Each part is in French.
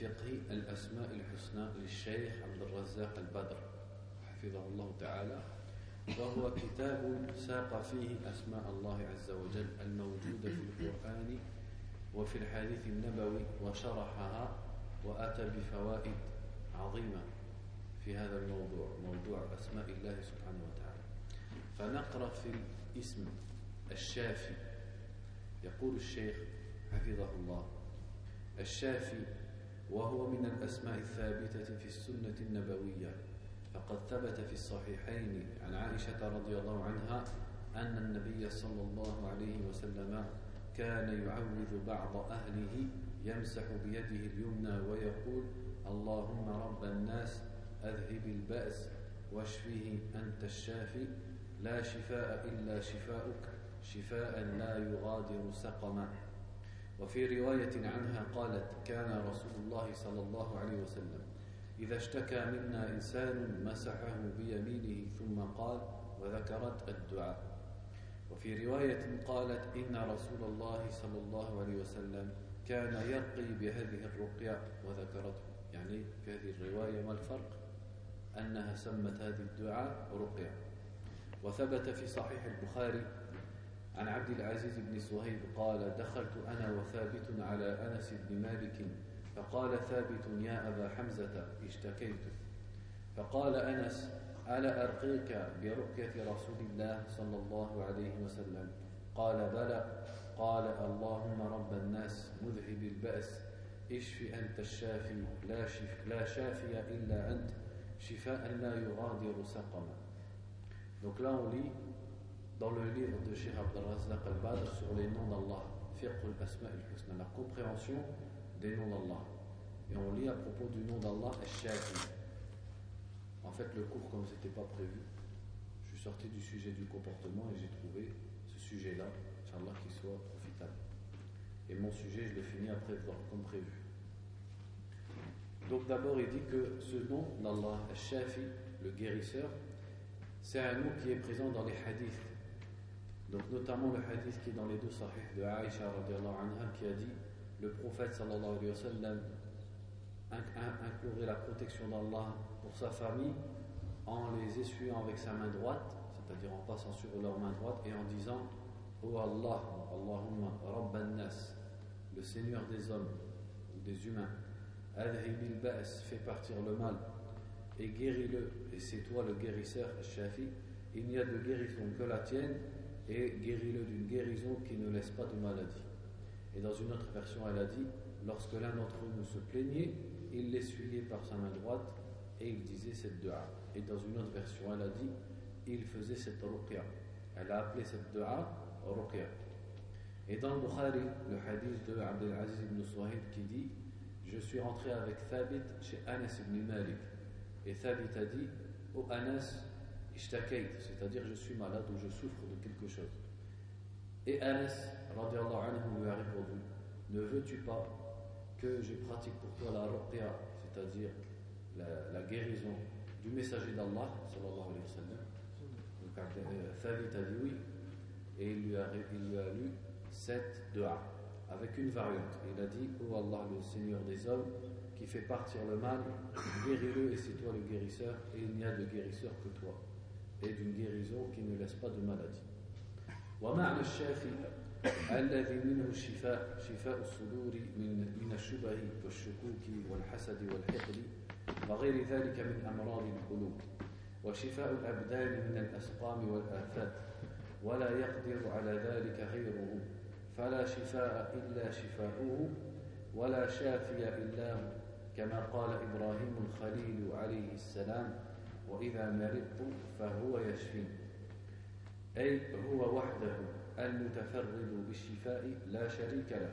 فقه الأسماء الحسنى للشيخ عبد الرزاق البدر حفظه الله تعالى وهو كتاب ساق فيه أسماء الله عز وجل الموجودة في القرآن وفي الحديث النبوي وشرحها وأتى بفوائد عظيمة في هذا الموضوع موضوع أسماء الله سبحانه وتعالى. فنقرأ في الاسم الشافي. يقول الشيخ حفظه الله الشافي وهو من الأسماء الثابتة في السنة النبوية. فقد ثبت في الصحيحين عن عائشة رضي الله عنها أن النبي صلى الله عليه وسلم كان يعوذ بعض أهله يمسح بيده اليمنى ويقول اللهم رب الناس أذهب البأس واشفيه أنت الشافي. لا شفاء إلا شفاؤك شفاء لا يغادر سقما. وفي رواية عنها قالت كان رسول الله صلى الله عليه وسلم إذا اشتكى منا إنسان مسحه بيمينه ثم قال وذكرت الدعاء وفي رواية قالت إن رسول الله صلى الله عليه وسلم كان يرقي بهذه الرقية وذكرته يعني في هذه الرواية ما الفرق؟ أنها سمت هذه الدعاء رقية. وثبت في صحيح البخاري عن عبد العزيز بن صهيب قال دخلت أنا وثابت على أنس بن مالك فقال ثابت يا أبا حمزة اشتكيت. فقال أنس ألا أرقيك برقية رسول الله صلى الله عليه وسلم؟ قال بلى. قال اللهم رب الناس مذهب البأس. اشف أنت الشافي لا, شف لا شافي إلا أنت. شفاء لا يغادر سقما. Donc là on lit dans le livre de Cheikh Abdelrazak al-Badr sur les noms d'Allah, Fiqh al-Asma al-Husna, la compréhension des noms d'Allah. Et on lit à propos du nom d'Allah, Al-Shafi. En fait, le cours, comme ce n'était pas prévu, je suis sorti du sujet du comportement et j'ai trouvé ce sujet-là, Inch'Allah, qui soit profitable. Et mon sujet, je l'ai fini après, comme prévu. Donc d'abord, il dit que ce nom d'Allah, Al-Shafi, le guérisseur, c'est un nom qui est présent dans les hadiths donc notamment le hadith qui est dans les deux sahih de Aïcha anha qui a dit le prophète sallallahu alayhi wa sallam inclurait la protection d'Allah pour sa famille en les essuyant avec sa main droite, c'est-à-dire en passant sur leur main droite et en disant Oh Allah, Allahumma Rabban Nas, le Seigneur des hommes ou des humains, Adhibil Ba'as, fais partir le mal et guéris-le, et c'est toi le guérisseur, Shafi. Il n'y a de guérison que la tienne et guéris-le d'une guérison qui ne laisse pas de maladie. Et dans une autre version, elle a dit lorsque l'un d'entre nous se plaignait, il l'essuyait par sa main droite et il disait cette dua. Et dans une autre version, elle a dit il faisait cette ruqya. Elle a appelé cette dua ruqya. Et dans le Bukhari, le hadith de Abdelaziz ibn Suhaib qui dit Je suis rentré avec Thabit chez Anas ibn Malik. Et Thabit a dit Ô Anas, c'est-à-dire je suis malade ou je souffre de quelque chose. Et Anas anhu lui a répondu Ne veux-tu pas que je pratique pour toi la ruqya, c'est-à-dire la, guérison du messager d'Allah sallallahu alayhi wa sallam? Donc euh, a dit oui, et il lui a, il lui a lu avec une variante. Il a dit Oh Allah, le Seigneur des hommes, qui fait partir le mal, guéris-le et c'est toi le guérisseur, et il n'y a de guérisseur que toi. Et d'une guérison qui ne laisse pas de maladie. ومعنى الشافي الذي منه الشفاء شفاء الصدور من من الشبه والشكوك والحسد والحقد وغير ذلك من امراض القلوب. وشفاء الابدان من الاسقام والافات. ولا يقدر على ذلك غيره. فلا شفاء الا شفاؤه. ولا شافي هو كما قال إبراهيم الخليل عليه السلام وإذا مرضت فهو يشفين. أي هو وحده المتفرد بالشفاء لا شريك له.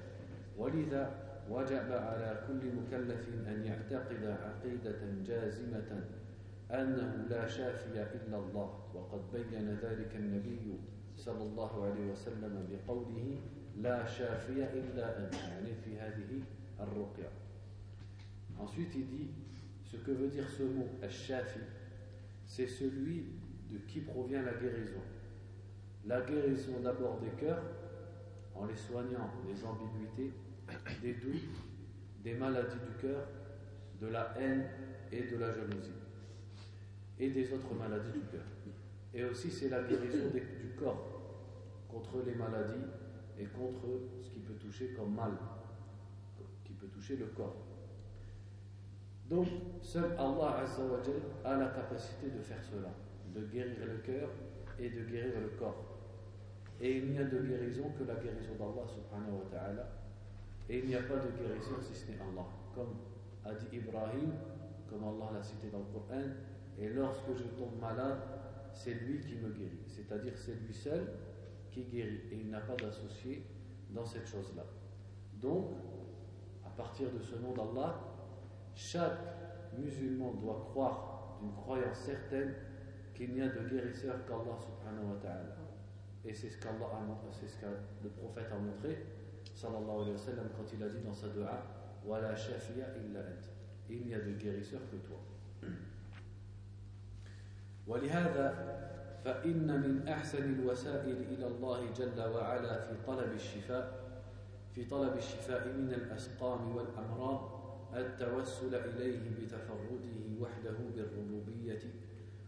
ولذا وجب على كل مكلف أن يعتقد عقيدة جازمة أنه لا شافي إلا الله. وقد بين ذلك النبي صلى الله عليه وسلم بقوله لا شافي إلا أنت يعني في هذه الرقية. Ensuite il dit ce que veut dire ce mot Al-Shafi c'est celui de qui provient la guérison la guérison d'abord des cœurs en les soignant des ambiguïtés des doutes des maladies du cœur de la haine et de la jalousie et des autres maladies du cœur. Et aussi, c'est la guérison du corps contre les maladies et contre ce qui peut toucher comme mal, qui peut toucher le corps. Donc, seul Allah a la capacité de faire cela, de guérir le cœur et de guérir le corps. Et il n'y a de guérison que la guérison d'Allah subhanahu wa ta'ala. Et il n'y a pas de guérison si ce n'est Allah. Comme a dit Ibrahim, comme Allah l'a cité dans le Coran, et lorsque je tombe malade, c'est lui qui me guérit. C'est-à-dire c'est lui seul qui guérit. Et il n'a pas d'associé dans cette chose-là. Donc, à partir de ce nom d'Allah, chaque musulman doit croire d'une croyance certaine qu'il n'y a de guérisseur qu'Allah subhanahu wa ta'ala. Et c'est ce qu'Allah a montré, c'est ce que le prophète a montré, sallallahu alayhi wa sallam, quand il a dit dans sa dua, Wa la shafiya illa Il n'y a de guérisseur que toi. ولهذا فإن من أحسن الوسائل إلى الله جل وعلا في طلب الشفاء في طلب الشفاء من الأسقام والأمراض التوسل إليه بتفرده وحده بالربوبية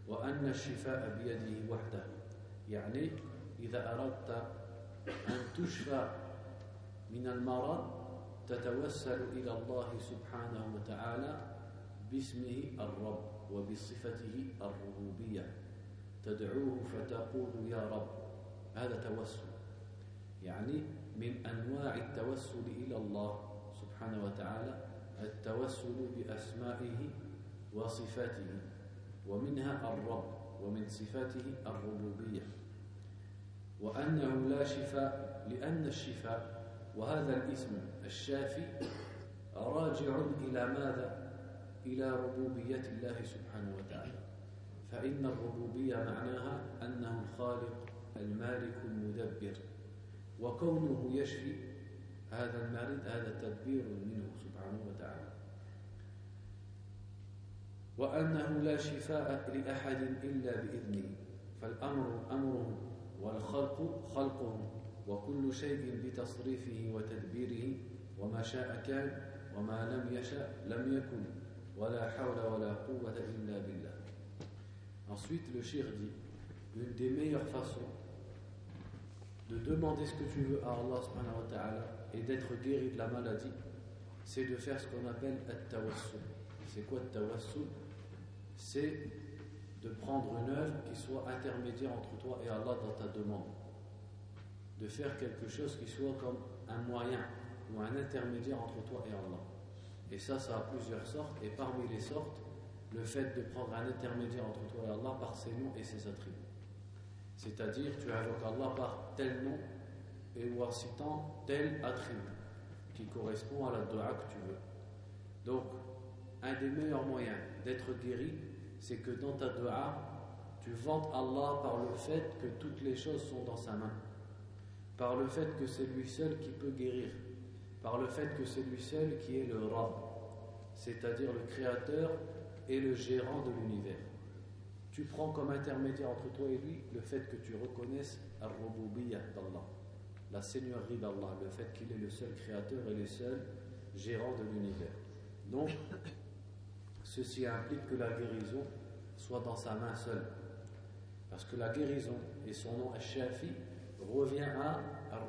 وأن الشفاء بيده وحده. يعني إذا أردت أن تشفى من المرض تتوسل إلى الله سبحانه وتعالى باسمه الرب وبصفته الربوبية. تدعوه فتقول يا رب هذا توسل. يعني من أنواع التوسل إلى الله سبحانه وتعالى التوسل بأسمائه وصفاته ومنها الرب ومن صفاته الربوبية وأنه لا شفاء لأن الشفاء وهذا الاسم الشافي راجع إلى ماذا؟ إلى ربوبية الله سبحانه وتعالى فإن الربوبية معناها أنه الخالق المالك المدبر وكونه يشفي هذا المريض هذا تدبير منه سبحانه وتعالى. وأنه لا شفاء لأحد إلا بإذنه. فالأمر أمره والخلق خلقه وكل شيء بتصريفه وتدبيره وما شاء كان وما لم يشاء لم يكن ولا حول ولا قوة إلا بالله. Ensuite le shir dit Une des meilleures façons De demander ce que tu veux à Allah Et d'être guéri de la maladie. C'est de faire ce qu'on appelle at-tawassul. C'est quoi at-tawassul? C'est de prendre une œuvre qui soit intermédiaire entre toi et Allah dans ta demande. De faire quelque chose qui soit comme un moyen ou un intermédiaire entre toi et Allah. Et ça, ça a plusieurs sortes. Et parmi les sortes, le fait de prendre un intermédiaire entre toi et Allah par ses noms et ses attributs. C'est-à-dire, tu invoques Allah par tel nom et ou en citant tel attribut qui correspond à la dua que tu veux. Donc, un des meilleurs moyens d'être guéri, c'est que dans ta dua, tu vantes Allah par le fait que toutes les choses sont dans sa main, par le fait que c'est lui seul qui peut guérir, par le fait que c'est lui seul qui est le Rab, c'est-à-dire le créateur et le gérant de l'univers. Tu prends comme intermédiaire entre toi et lui le fait que tu reconnaisses al d'Allah, la seigneurie d'Allah, le fait qu'il est le seul créateur et le seul gérant de l'univers. Donc, ceci implique que la guérison soit dans sa main seule. Parce que la guérison, et son nom Al-Shafi, revient à al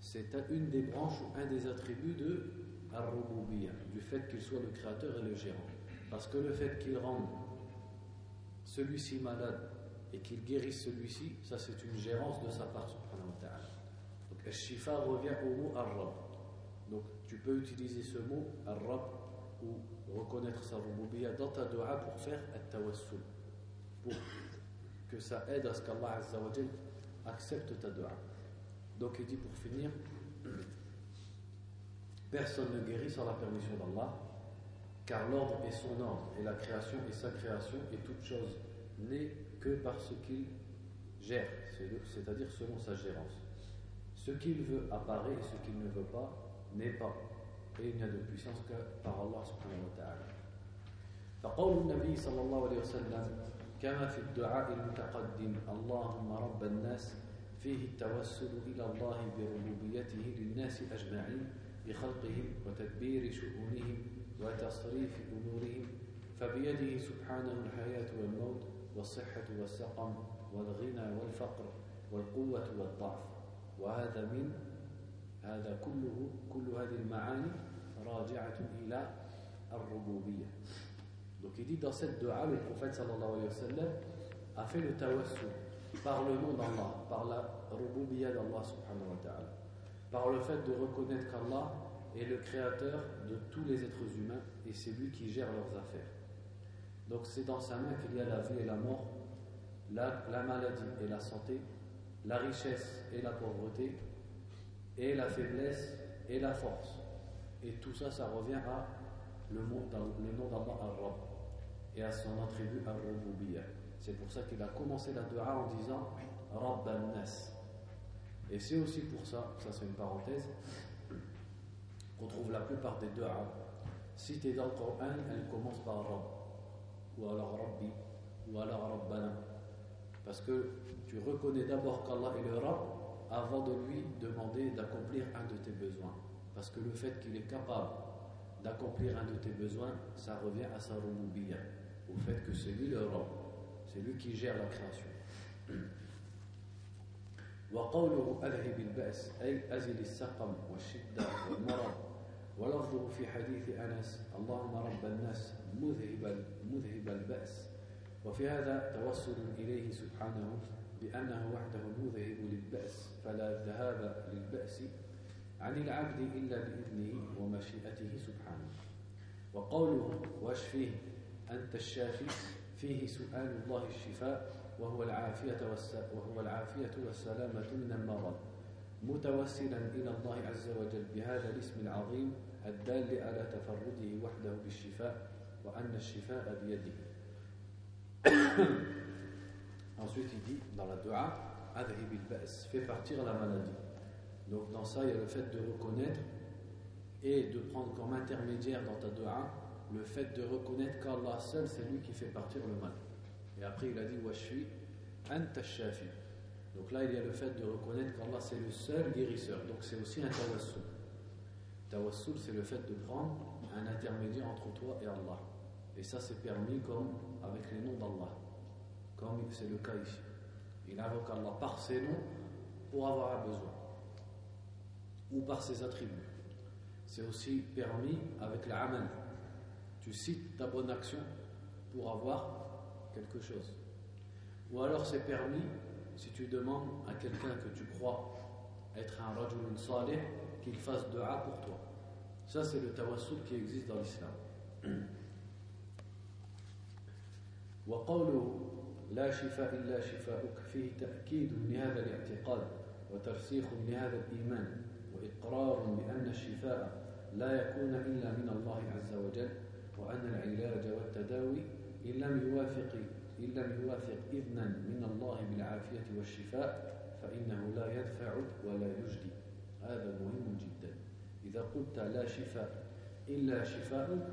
c'est une des branches ou un des attributs de ar du fait qu'il soit le créateur et le gérant. Parce que le fait qu'il rende celui-ci malade et qu'il guérisse celui-ci, ça c'est une gérance de sa part, subhanahu wa ta'ala. Donc, al-shifa revient au mot ar Donc, tu peux utiliser ce mot, ar-rab, ou reconnaître sa rububiyya dans ta dua pour faire at-tawassul. Pour que ça aide à ce qu'Allah accepte ta dua. Donc il dit pour finir Personne ne guérit sans la permission d'Allah, car l'ordre est son ordre, et la création est sa création, et toute chose n'est que par ce qu'il gère, c'est-à-dire selon sa gérance. Ce qu'il veut apparaît, et ce qu'il ne veut pas n'est pas. Et il n'y a de puissance que par Allah subhanahu wa ta'ala. فقول النبي صلى الله عليه وسلم كما في الدعاء المتقدم اللهم رب الناس فيه التوسل إلى الله بربوبيته للناس أجمعين بخلقهم وتدبير شؤونهم وتصريف أمورهم فبيده سبحانه الحياة والموت والصحة والسقم والغنى والفقر والقوة والضعف وهذا من هذا كله كل هذه المعاني راجعة إلى الربوبية Donc il dit dans cette dua, le prophète sallallahu alayhi wa sallam a fait le tawassul par le nom d'Allah, par la rububiyya d'Allah subhanahu wa ta'ala, par le fait de reconnaître qu'Allah est le créateur de tous les êtres humains et c'est lui qui gère leurs affaires. Donc c'est dans sa main qu'il y a la vie et la mort, la, la maladie et la santé, la richesse et la pauvreté, et la faiblesse et la force. Et tout ça, ça revient à le, nom d'Allah al-Rabb et à son attribut al-Rububiyyah. C'est pour ça qu'il a commencé la dua en disant Rabb al-Nas. Et c'est aussi pour ça, ça c'est une parenthèse, qu'on trouve la plupart des duas. Si tu dans le Coran, elle commence par Rabb, ou alors Rabbi, ou alors Rabbana. Parce que tu reconnais d'abord qu'Allah est le Rabb avant de lui demander d'accomplir un de tes besoins. Parce que le fait qu'il est capable d'accomplir un de tes besoins, ça revient à sa rububiyya, au fait que c'est lui le Rabb, c'est lui qui gère la création. وقوله أذهب البأس أي أزل السقم والشدة والمرض ولفظه في حديث أنس اللهم رب الناس مذهب مذهب البأس. وفي هذا توسل إليه سبحانه بأنه وحده المذهب للبأس فلا ذهاب للبأس عن العبد إلا بإذنه ومشيئته سبحانه. وقوله واشفيه أنت الشافي فيه سؤال الله الشفاء وهو العافية وهو العافية والسلامة من المرض. متوسلا إلى الله عز وجل بهذا الاسم العظيم الدال على تفرده وحده بالشفاء وأن الشفاء بيده Ensuite, il dit dans la dua, Adhib il-ba's, fais partir la maladie. Donc, dans ça, il y a le fait de reconnaître et de prendre comme intermédiaire dans ta dua le fait de reconnaître qu'Allah seul, c'est lui qui fait partir le mal. Et après, il a dit, Washfi, anta shafi. Donc là, il y a le fait de reconnaître qu'Allah, c'est le seul guérisseur. Donc, c'est aussi un tawassul. Tawassul, c'est le fait de prendre un intermédiaire entre toi et Allah. Et ça, c'est permis comme avec les noms d'Allah comme c'est le cas ici. Il invoque Allah par ses noms pour avoir un besoin, ou par ses attributs. C'est aussi permis avec l'amal. Tu cites ta bonne action pour avoir quelque chose. Ou alors c'est permis si tu demandes à quelqu'un que tu crois être un rajulun salih qu'il fasse dua pour toi. Ça c'est le tawassul qui existe dans l'islam. لا شفاء إلا شفاؤك فيه تأكيد لهذا الاعتقاد وترسيخ لهذا الإيمان وإقرار بأن الشفاء لا يكون إلا من الله عز وجل وأن العلاج والتداوي إن لم يوافق إن لم يوافق إذنا من الله بالعافية والشفاء فإنه لا يدفع ولا يجدي هذا مهم جدا. إذا قلت لا شفاء إلا شفاء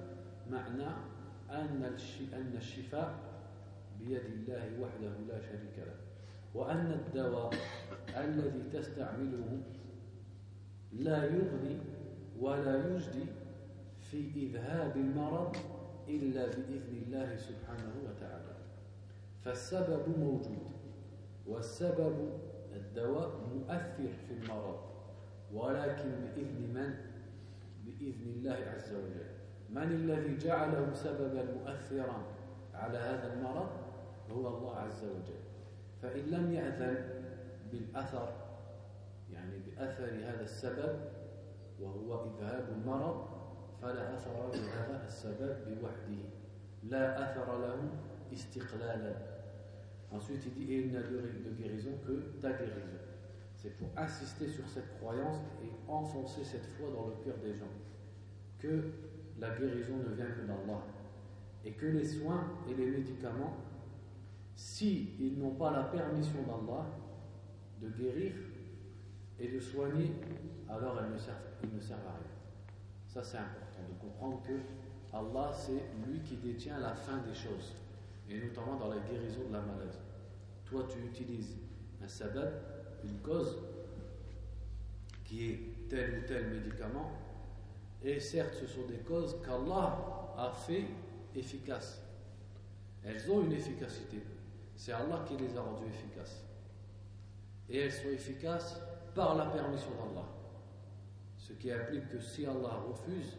معنى أن الشفاء بيد الله وحده لا شريك له. وأن الدواء الذي تستعمله لا يغني ولا يجدي في إذهاب المرض إلا بإذن الله سبحانه وتعالى. فالسبب موجود والسبب الدواء مؤثر في المرض. ولكن بإذن من؟ بإذن الله عز وجل. من الذي جعله سببا مؤثرا على هذا المرض؟ هو الله عز وجل. فإن لم يأذن بالأثر يعني بأثر هذا السبب وهو إذهاب المرض فلا أثر لهذا السبب بوحده. لا أثر له استقلالا. Ensuite, il dit, et il n'a de guérison que ta guérison. C'est pour insister sur cette croyance et enfoncer cette foi dans le cœur des gens. Que la guérison ne vient que d'Allah. Et que les soins et les médicaments, si ils n'ont pas la permission d'Allah de guérir et de soigner, alors ils ne servent, ils ne servent à rien. Ça c'est important de comprendre que Allah c'est lui qui détient la fin des choses, et notamment dans la guérison de la maladie. Toi tu utilises un sabbat, une cause, qui est tel ou tel médicament, et certes ce sont des causes qu'Allah a fait efficaces. Elles ont une efficacité. C'est Allah qui les a rendues efficaces. Et elles sont efficaces par la permission d'Allah. Ce qui implique que si Allah refuse,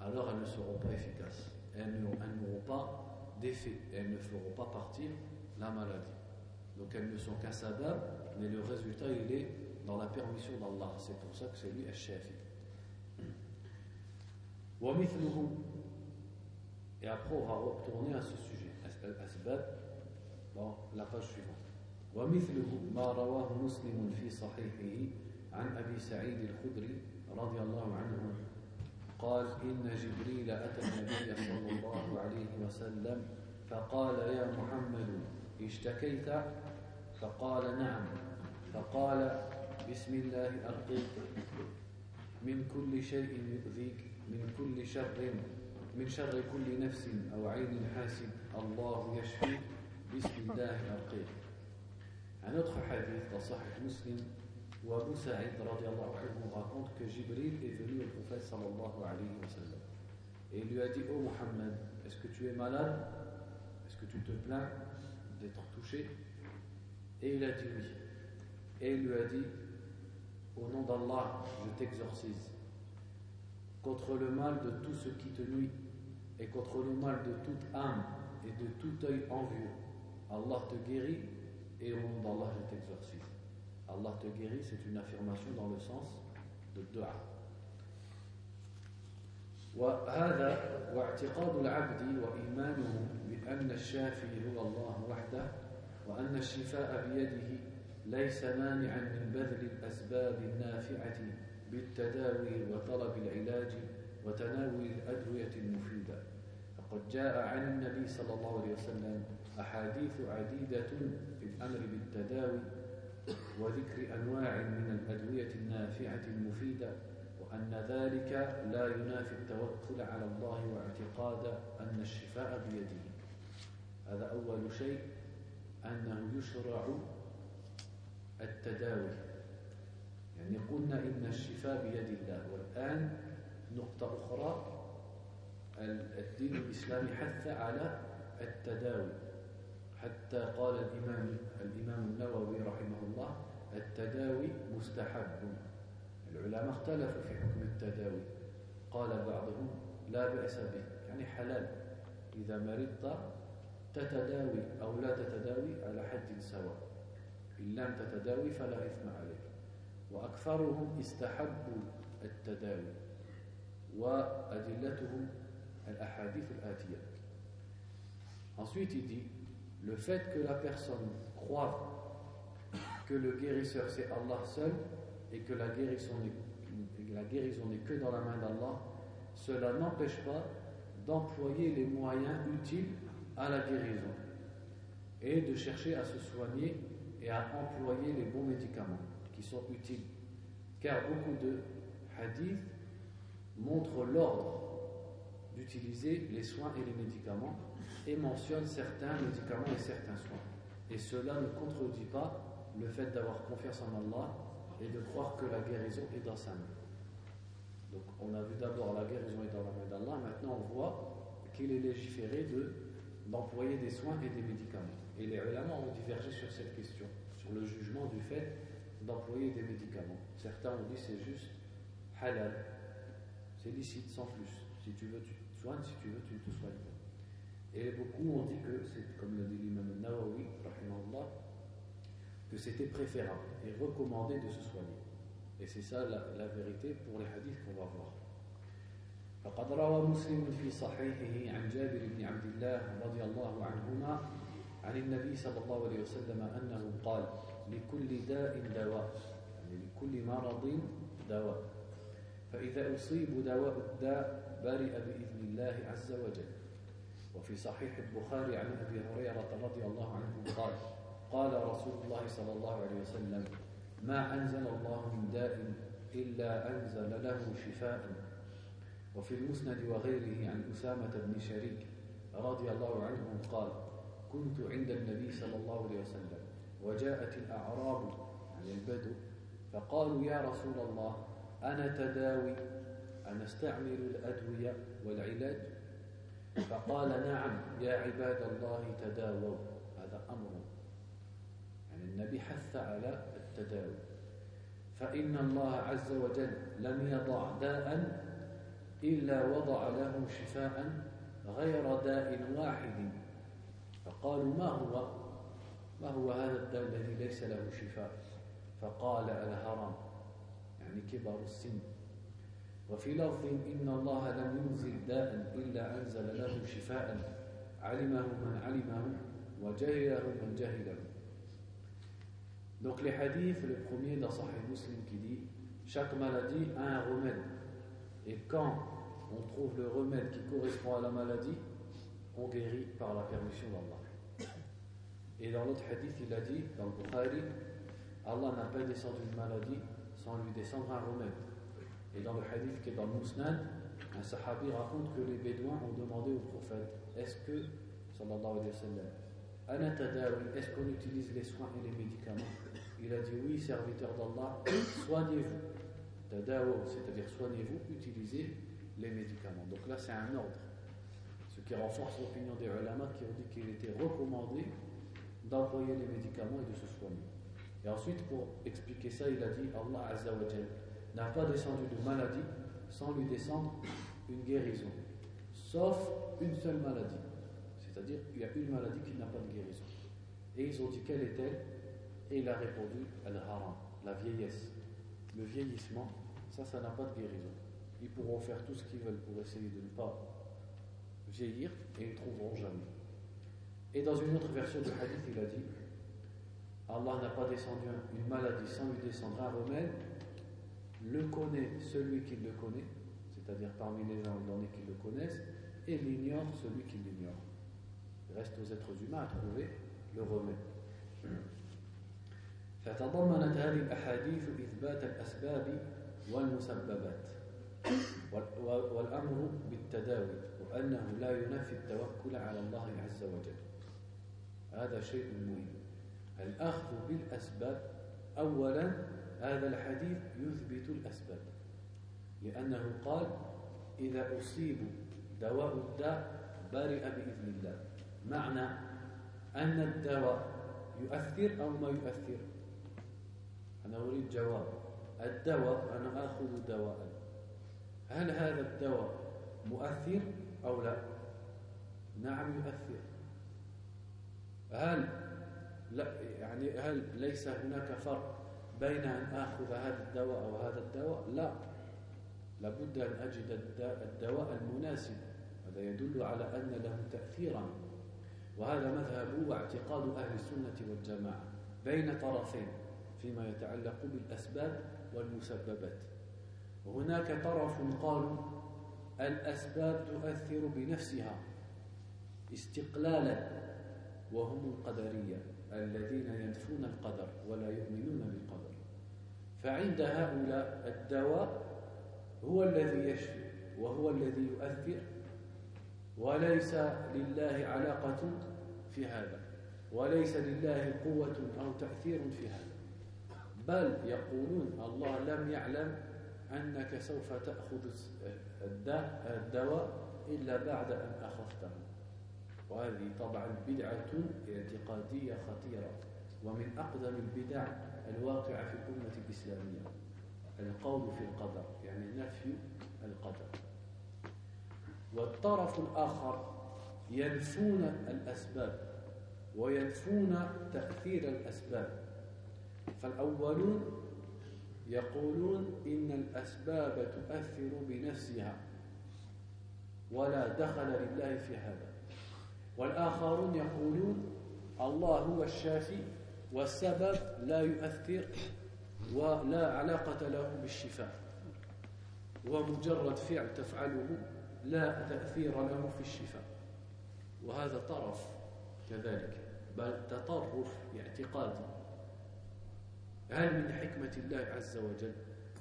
alors elles ne seront pas efficaces. Elles n'auront pas d'effet. Elles ne feront pas partir la maladie. Donc elles ne sont qu'un sabab, mais le résultat il est dans la permission d'Allah. C'est pour ça que c'est lui Al-Shafi. Et après on va retourner à ce sujet. Asbab, bon, la page suivante. ومثله ما رواه مسلم في صحيحه عن أبي سعيد الخدري رضي الله عنه قال إن جبريل أتى النبي صلى الله عليه وسلم فقال يا محمد اشتكيت فقال نعم فقال بسم الله أرقيك من كل شيء يؤذيك من كل شر من شر كل نفس أو عين حاسد الله يشفيك بسم الله أرقيك Un autre hadith dans Sahih Muslim où Abu Sa'id anhu raconte que Jibril est venu au prophète sallallahu alayhi wa sallam et il lui a dit Oh Muhammad, est-ce que tu es malade Est-ce que tu te plains d'être touché Et il a dit oui. Et il lui a dit Au nom d'Allah, je t'exorcise contre le mal de tout ce qui te nuit et contre le mal de toute âme et de tout œil envieux. Allah te guérit et au nom d'Allah je t'exorcise. Allah te guérit, c'est une affirmation dans le sens de dua. وهذا واعتقاد العبد وإيمانه بأن الشافي هو الله وحده وأن الشفاء بيده ليس مانعا من بذل الأسباب النافعة بالتداوي وطلب العلاج وتناول الأدوية المفيدة. فقد جاء عن النبي صلى الله عليه وسلم أحاديث عديدة في الأمر بالتداوي وذكر أنواع من الأدوية النافعة المفيدة وأن ذلك لا ينافي التوكل على الله واعتقاد أن الشفاء بيده. هذا أول شيء. أنه يشرع التداوي يعني قلنا إن الشفاء بيد الله. والآن نقطة أخرى الدين الإسلامي حث على التداوي حتى قال الإمام الإمام النووي رحمه الله التداوي مستحب. العلماء اختلفوا في حكم التداوي. قال بعضهم لا بأس به يعني حلال. إذا مرضت تتداوي أو لا تتداوي على حد سواء إن لم تتداوي فلا إثم عليك وأكثرهم استحبوا التداوي وأدلتهم الأحاديث الآتية Ensuite, il dit le fait que la personne croit que le guérisseur c'est Allah seul et que la guérison n'est que dans la main d'Allah, cela n'empêche pas d'employer les moyens utiles à la guérison et de chercher à se soigner et à employer les bons médicaments qui sont utiles. Car beaucoup de hadiths montrent l'ordre d'utiliser les soins et les médicaments et mentionne certains médicaments et certains soins. Et cela ne contredit pas le fait d'avoir confiance en Allah et de croire que la guérison est dans sa main. Donc on a vu d'abord la guérison est dans la main d'Allah, maintenant on voit qu'il est légiféré de, d'employer des soins et des médicaments. Et les ulama ont divergé sur cette question, sur le jugement du fait d'employer des médicaments. Certains ont dit c'est juste halal, c'est licite sans plus. Si tu veux, tu te soignes, si tu veux, tu ne te soignes pas. Et beaucoup ont dit que, c'est comme l'a dit l'imam Nawawi, que c'était préférable et recommandé de se soigner. Et c'est ça la, la, vérité pour les hadiths qu'on va voir. فقد روى مسلم في صحيحه عن جابر بن عبد الله رضي الله عنهما عن النبي صلى الله عليه وسلم أنه قال لكل داء دواء يعني لكل مرض دواء. فإذا أصيب دواء الداء برئ بإذن الله عز وجل. وفي صحيح البخاري عن أبي هريرة رضي الله عنه قال قال رسول الله صلى الله عليه وسلم ما أنزل الله من داء إلا أنزل له شفاء. وفي المسند وغيره عن أسامة بن شريك رضي الله عنه قال كنت عند النبي صلى الله عليه وسلم وجاءت الأعراب عن البدو فقالوا يا رسول الله أنا تداوي أنستعمل الأدوية والعلاج؟ فقال نعم يا عباد الله تداووا. هذا أمر. يعني النبي حث على التداوي. فإن الله عز وجل لم يضع داء إلا وضع له شفاء غير داء واحد. فقالوا ما هو؟ ما هو هذا الداء الذي ليس له شفاء؟ فقال الهرم يعني كبر السن. وفي لفظ إن الله لم ينزل داء إلا أنزل له شفاء. علمه من علمه وجهله من جهله. Donc les hadiths, le premier dans Sahih Muslim qui dit chaque maladie a un remède. Et quand on trouve le remède qui correspond à la maladie, on guérit par la permission d'Allah. Et dans l'autre hadith, il a dit, dans le Bukhari, Allah n'a pas descendu une maladie sans lui descendre un remède. Et dans le hadith qui est dans le Musnad, un sahabi raconte que les Bédouins ont demandé au prophète Est-ce que, sallallahu alayhi wa sallam, est-ce qu'on utilise les soins et les médicaments? Il a dit Oui, serviteur d'Allah, soignez-vous. C'est-à-dire soignez-vous, utilisez les médicaments. Donc là, c'est un ordre. Ce qui renforce l'opinion des ulama qui ont dit qu'il était recommandé d'employer les médicaments et de se soigner. Et ensuite, pour expliquer ça, il a dit Allah Azzawajal n'a pas descendu de maladie sans lui descendre une guérison, sauf une seule maladie. C'est-à-dire, il y a une maladie qui n'a pas de guérison. Et ils ont dit quelle est-elle Et il a répondu Al-Haram, la vieillesse. Le vieillissement, ça, ça n'a pas de guérison. Ils pourront faire tout ce qu'ils veulent pour essayer de ne pas vieillir et ils ne trouveront jamais. Et dans une autre version du hadith, il a dit Allah n'a pas descendu une maladie sans lui descendre un remède, le connaît celui qui le connaît, c'est-à-dire parmi les gens qui le connaissent, et l'ignore celui qui l'ignore. Il reste aux êtres humains à trouver le remède. فتضمنت هذه الأحاديث إثبات الأسباب والمسببات والأمر بالتداوي وأنه لا ينفي التوكل على الله عز وجل. هذا شيء مهم. الأخذ بالأسباب أولا هذا الحديث يثبت الأسباب لأنه قال إذا أصيب دواء الداء برئ بإذن الله. معنى أن الدواء يؤثر أو ما يؤثر؟ أنا أريد جواب. الدواء أنا آخذ دواء. هل هذا الدواء مؤثر أو لا؟ نعم يؤثر. هل لا يعني هل ليس هناك فرق بين أن آخذ هذا الدواء أو هذا الدواء؟ لا. لابد أن أجد الدواء المناسب. هذا يدل على أن له تأثيرا. وهذا مذهب واعتقاد أهل السنة والجماعة. بين طرفين. فيما يتعلق بالأسباب والمسببات. وهناك طرف قالوا الأسباب تؤثر بنفسها استقلالا وهم القدرية الذين ينفون القدر ولا يؤمنون بالقدر. فعند هؤلاء الدواء هو الذي يشفي وهو الذي يؤثر وليس لله علاقة في هذا وليس لله قوة أو تأثير في هذا. بل يقولون الله لم يعلم أنك سوف تأخذ الدواء إلا بعد أن أخذته. وهذه طبعا بدعة اعتقادية خطيرة ومن أقدم البدع الواقعة في الأمة الإسلامية القول في القدر يعني نفي القدر. والطرف الآخر ينفون الأسباب وينفون تأثير الأسباب. فالأولون يقولون إن الأسباب تؤثر بنفسها ولا دخل لله في هذا. والآخرون يقولون الله هو الشافي والسبب لا يؤثر ولا علاقة له بالشفاء ومجرد فعل تفعله لا تأثير له في الشفاء. وهذا طرف كذلك بل تطرف اعتقادي هل من حكمة الله عز وجل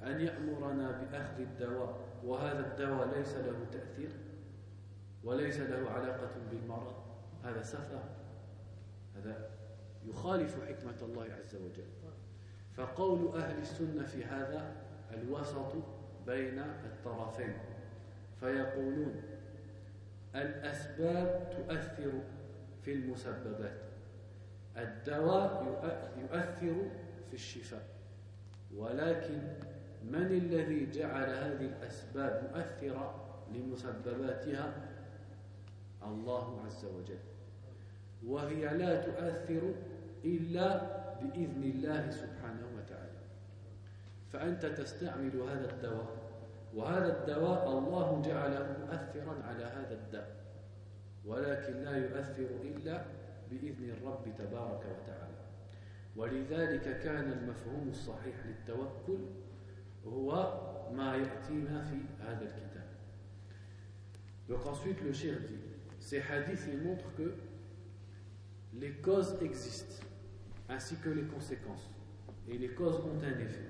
أن يأمرنا بأخذ الدواء وهذا الدواء ليس له تأثير وليس له علاقة بالمرض؟ هذا سفه هذا يخالف حكمة الله عز وجل. فقول أهل السنة في هذا الوسط بين الطرفين. فيقولون الأسباب تؤثر في المسببات. الدواء يؤثر في الشفاء. ولكن من الذي جعل هذه الأسباب مؤثرة لمسبباتها؟ الله عز وجل. وهي لا تؤثر إلا بإذن الله سبحانه وتعالى. فأنت تستعمل هذا الدواء وهذا الدواء الله جعله مؤثرا على هذا الداء. ولكن لا يؤثر إلا بإذن الرب تبارك وتعالى. ولذلك كان المفهوم الصحيح للتوكل هو ما يأتينا في هذا الكتاب Donc ensuite le shir dit, ces hadiths ils montrent que les causes existent ainsi que les conséquences et les causes ont un effet.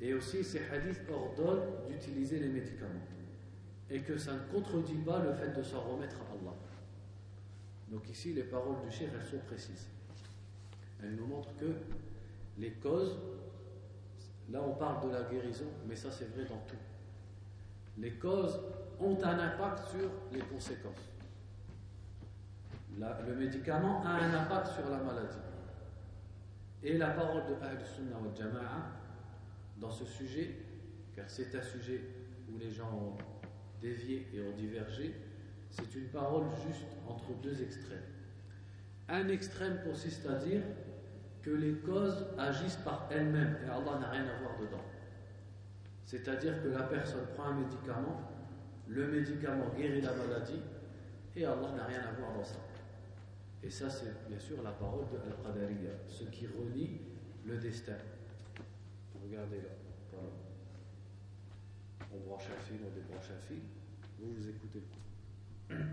Et aussi ces hadiths ordonnent d'utiliser les médicaments et que ça ne contredit pas le fait de s'en remettre à Allah. Donc ici, les paroles du chef, elles sont précises. Elles nous montrent que les causes, là on parle de la guérison, mais ça c'est vrai dans tout. Les causes ont un impact sur les conséquences. le médicament a un impact sur la maladie. Et la parole de Ahl Sunnah Jama'a dans ce sujet, car c'est un sujet où les gens ont dévié et ont divergé, c'est une parole juste entre deux extrêmes. Un extrême consiste à dire que les causes agissent par elles-mêmes et Allah n'a rien à voir dedans. C'est-à-dire que la personne prend un médicament, le médicament guérit la maladie et Allah n'a rien à voir dans ça. Et ça, c'est bien sûr la parole de Al-Qadariya, ce qui relie le destin. Regardez là, voilà. On branche un fil, on débranche un fil, vous vous écoutez le coup.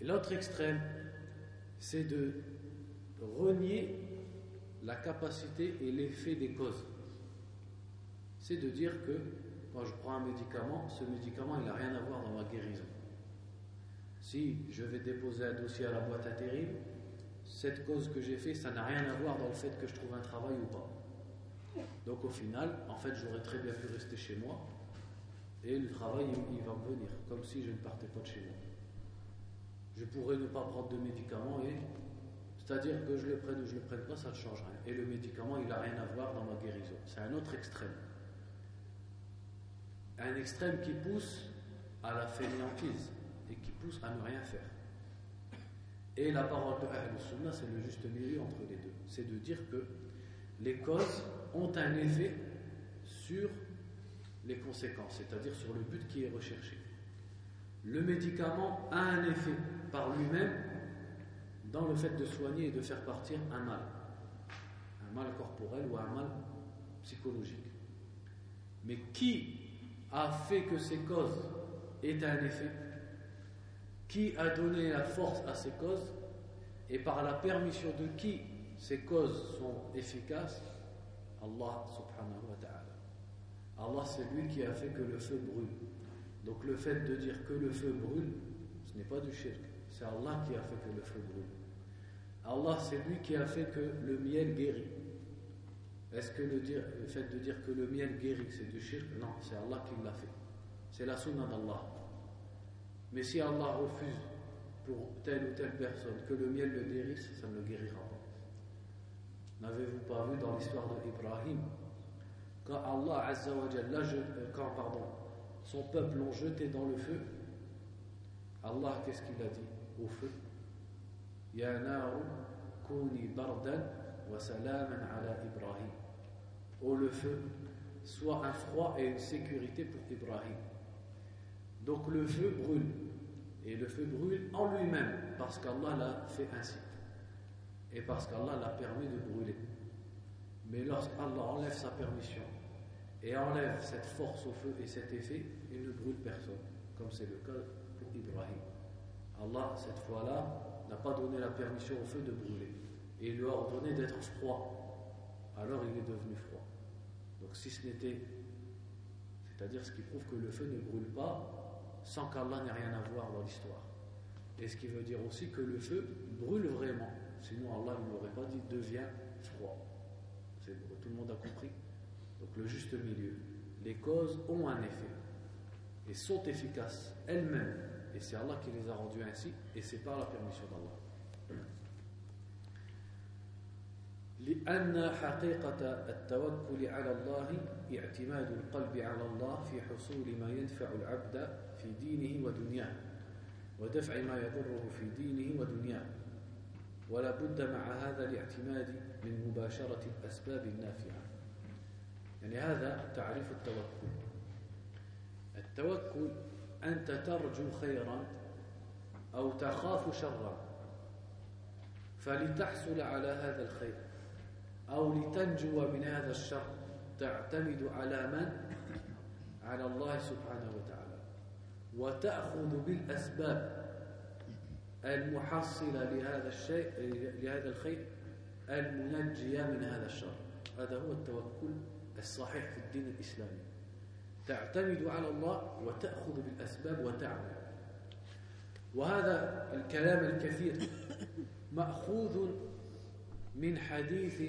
Et l'autre extrême, c'est de renier la capacité et l'effet des causes. C'est de dire que quand je prends un médicament, ce médicament il n'a rien à voir dans ma guérison. Si je vais déposer un dossier à la boîte intérim, cette cause que j'ai fait, ça n'a rien à voir dans le fait que je trouve un travail ou pas. Donc au final, en fait, j'aurais très bien pu rester chez moi et le travail, il, va me venir, comme si je ne partais pas de chez moi. Je pourrais ne pas prendre de médicaments et. C'est-à-dire que je le prenne ou je ne le prenne pas, ça ne change rien. Et le médicament, il n'a rien à voir dans ma guérison. C'est un autre extrême. Un extrême qui pousse à la fainéantise et qui pousse à ne rien faire. Et la parole de Ahl Sunnah, c'est le juste milieu entre les deux. C'est de dire que les causes ont un effet sur les conséquences, c'est-à-dire sur le but qui est recherché. Le médicament a un effet par lui-même dans le fait de soigner et de faire partir un mal, un mal corporel ou un mal psychologique. Mais qui a fait que ces causes aient un effet? Qui a donné la force à ces causes? Et par la permission de qui ces causes sont efficaces? Allah subhanahu wa ta'ala. Allah, c'est lui qui a fait que le feu brûle. Donc le fait de dire que le feu brûle, ce n'est pas du shirk. C'est Allah qui a fait que le feu brûle. Allah, c'est lui qui a fait que le miel guérit. Est-ce que le, fait de dire que le miel guérit, c'est du shirk? Non, c'est Allah qui l'a fait. C'est la sunna d'Allah. Mais si Allah refuse pour telle ou telle personne que le miel le guérisse, ça ne le guérira pas. N'avez-vous pas vu dans l'histoire d'Ibrahim quand Allah Azza wa euh, quand pardon, son peuple l'ont jeté dans le feu, Allah qu'est-ce qu'il a dit? Au feu Ya kuni bardan wa salaman ala Ibrahim. Oh le feu, soit un froid et une sécurité pour Ibrahim. Donc le feu brûle. Et le feu brûle en lui-même, parce qu'Allah l'a fait ainsi. et parce qu'Allah l'a permis de brûler. Mais lorsqu'Allah enlève sa permission et enlève cette force au feu et cet effet, il ne brûle personne, comme c'est le cas pour Ibrahim. Allah, cette fois-là, n'a pas donné la permission au feu de brûler. Et il lui a ordonné d'être froid. Alors il est devenu froid. Donc si ce n'était, c'est-à-dire ce qui prouve que le feu ne brûle pas sans qu'Allah n'ait rien à voir dans l'histoire. Et ce qui veut dire aussi que le feu brûle vraiment. Sinon Allah ne l'aurait pas dit devient froid. Tout le monde a compris Donc le juste milieu. Les causes ont un effet et sont efficaces elles-mêmes. Et c'est Allah qui les a rendues ainsi et c'est par la permission d'Allah. لأن حقيقة التوكل على الله اعتماد القلب على الله في حصول ما ينفع العبد في دينه ودنياه ودفع ما يضره في دينه ودنياه ولا بد مع هذا الاعتماد من مباشرة الأسباب النافعة يعني هذا تعريف التوكل التوكل أنت ترجو خيرا أو تخاف شرا فلتحصل على هذا الخير أو لتنجو من هذا الشر. تعتمد على من؟ على الله سبحانه وتعالى. وتأخذ بالأسباب المحصلة لهذا الشيء لهذا الخير المنجية من هذا الشر. هذا هو التوكل الصحيح في الدين الإسلامي. تعتمد على الله وتأخذ بالأسباب وتعمل. وهذا الكلام الكثير مأخوذ من حديث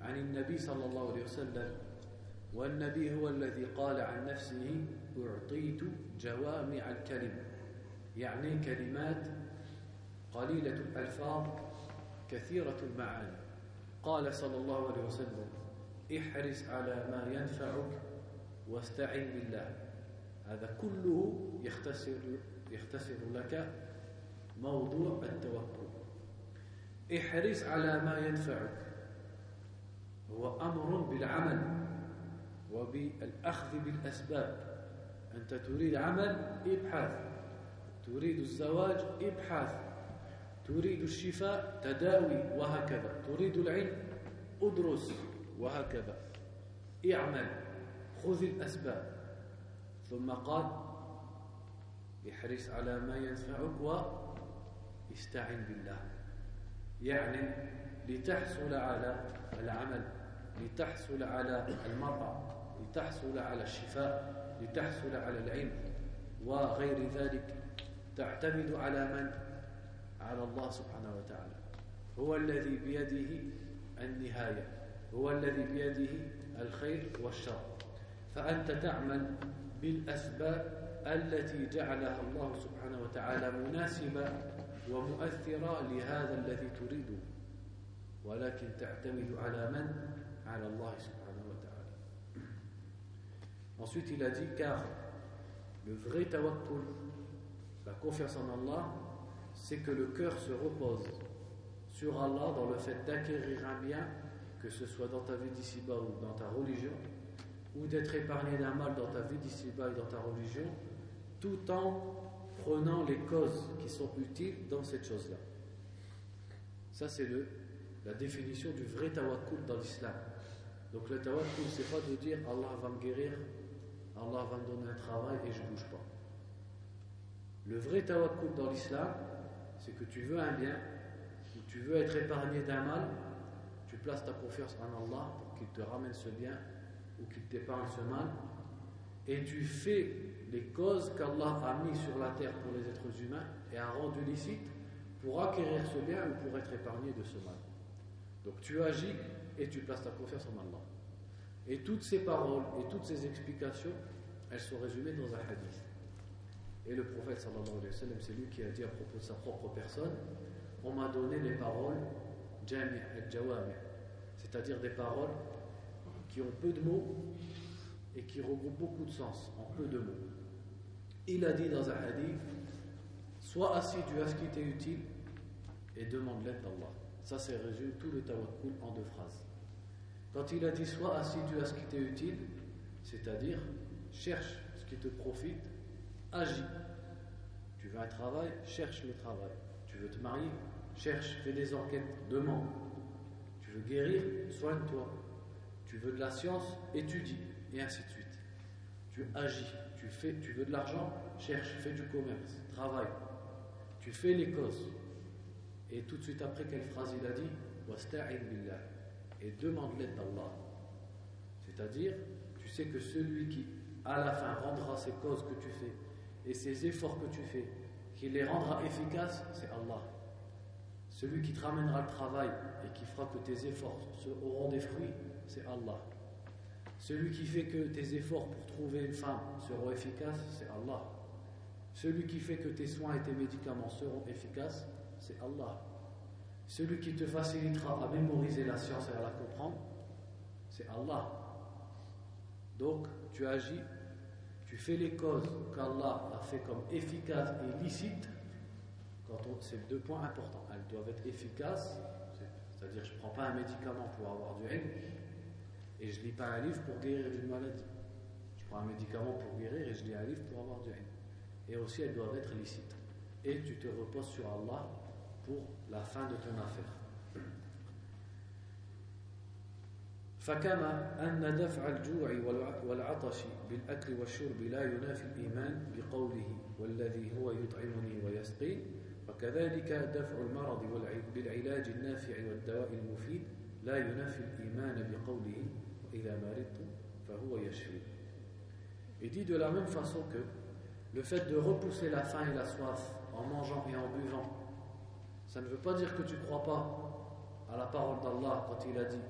عن النبي صلى الله عليه وسلم والنبي هو الذي قال عن نفسه أعطيت جوامع الكلم يعني كلمات قليلة الألفاظ كثيرة المعاني. قال صلى الله عليه وسلم احرص على ما ينفعك واستعن بالله. هذا كله يختصر يختصر لك موضوع التوكل. احرص على ما ينفعك. هو أمر بالعمل وبالأخذ بالأسباب. أنت تريد عمل ابحث. تريد الزواج ابحث. تريد الشفاء تداوي وهكذا. تريد العلم ادرس وهكذا. اعمل. خذ الأسباب ثم قال احرص على ما ينفعك واستعن بالله. يعني لتحصل على العمل لتحصل على المرأة لتحصل على الشفاء لتحصل على العلم وغير ذلك تعتمد على من؟ على الله سبحانه وتعالى. هو الذي بيده النهاية هو الذي بيده الخير والشر. فأنت تعمل بالأسباب التي جعلها الله سبحانه وتعالى مناسبة ومؤثرة لهذا الذي تريده ولكن تعتمد على من؟ على الله سبحانه وتعالى Ensuite, il a dit car le vrai tawakkul, la confiance en Allah, c'est que le cœur se repose sur Allah dans le fait d'acquérir un bien, que ce soit dans ta vie d'ici-bas ou dans ta religion, ou d'être épargné d'un mal dans ta vie d'ici-bas et dans ta religion, tout en prenant les causes qui sont utiles dans cette chose-là. Ça, c'est la définition du vrai tawakkul dans l'islam. Donc le tawakkul, c'est pas de dire Allah va me guérir, Allah va me donner un travail et je bouge pas. Le vrai tawakkul dans l'islam, c'est que tu veux un bien, ou tu veux être épargné d'un mal, tu places ta confiance en Allah pour qu'il te ramène ce bien ou qu'il t'épargne ce mal, et tu fais les causes qu'Allah a mis sur la terre pour les êtres humains et a rendu licites pour acquérir ce bien ou pour être épargné de ce mal. Donc tu agis et tu places ta confiance en Allah. Et toutes ces paroles et toutes ces explications, elles sont résumées dans un hadith. Et le prophète sallallahu alayhi wa sallam, c'est lui qui a dit à propos de sa propre personne On m'a donné les paroles jami' al-jawami, c'est-à-dire des paroles qui ont peu de mots et qui regroupent beaucoup de sens en peu de mots. Il a dit dans un hadith Sois assidu à ce qui t'est utile et demande l'aide d'Allah. Ça, c'est résumé tout le tawakkul en deux phrases. Quand il a dit Sois assidu à ce qui t'est utile, c'est-à-dire cherche ce qui te profite agis. Tu veux un travail, cherche le travail. Tu veux te marier, cherche, fais des enquêtes, demande. Tu veux guérir, soigne-toi. Tu veux de la science, étudie, et ainsi de suite. Tu agis, tu, fais, tu veux de l'argent, cherche, fais du commerce, travaille. Tu fais les causes. Et tout de suite après, quelle phrase il a dit Et demande l'aide d'Allah. C'est-à-dire, tu sais que celui qui, à la fin, rendra ces causes que tu fais et ces efforts que tu fais, qui les rendra efficaces, c'est Allah. Celui qui te ramènera le travail et qui fera que tes efforts auront des fruits, c'est Allah. Celui qui fait que tes efforts pour trouver une femme seront efficaces, c'est Allah. Celui qui fait que tes soins et tes médicaments seront efficaces, c'est Allah. Celui qui te facilitera à mémoriser la science et à la comprendre, c'est Allah. Donc, tu agis, tu fais les causes qu'Allah a fait comme efficaces et licites Quand c'est deux points importants. Elles doivent être efficaces, c'est-à-dire je ne prends pas un médicament pour avoir du haine, et je ne lis pas un livre pour guérir d'une maladie. Je prends un médicament pour guérir et je lis un livre pour avoir du haine. Et aussi, elles doivent être licites. Et tu te reposes sur Allah pour la fin de ton affaire. فكما أن دفع الجوع والعطش بالأكل والشرب لا ينافي الإيمان بقوله والذي هو يطعمني ويسقين وكذلك دفع المرض بالعلاج النافع والدواء المفيد لا ينافي الإيمان بقوله Il dit de la même façon que le fait de repousser la faim et la soif en mangeant et en buvant, ça ne veut pas dire que tu ne crois pas à la parole d'Allah quand il a dit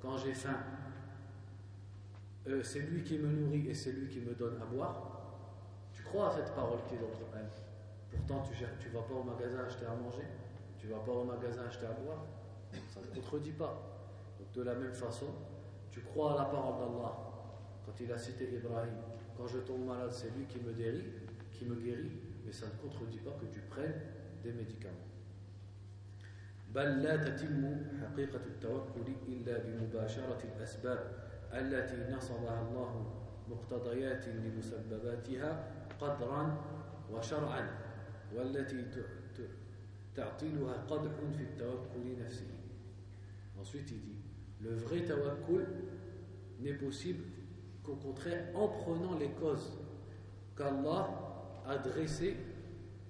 Quand j'ai faim, euh, c'est lui qui me nourrit et c'est lui qui me donne à boire. Tu crois à cette parole qui est dans le Coran. Pourtant, tu ne vas pas au magasin acheter à manger, tu ne vas pas au magasin acheter à boire. Ça ne contredit pas. Donc, de la même façon, tu crois à la parole d'Allah quand il a cité Ibrahim. Quand je tombe malade, c'est lui qui me guérit, qui me guérit, mais ça ne contredit pas que tu prennes des médicaments. بل لا تتم حقيقة التوكل إلا بمباشرة الأسباب التي نصبها الله مقتضيات لمسبباتها قدرا وشرعا والتي تعطيلها قدح في التوكل نفسه. Ensuite il dit le vrai tawakkul n'est possible qu'au contraire en prenant les causes qu'Allah a dressées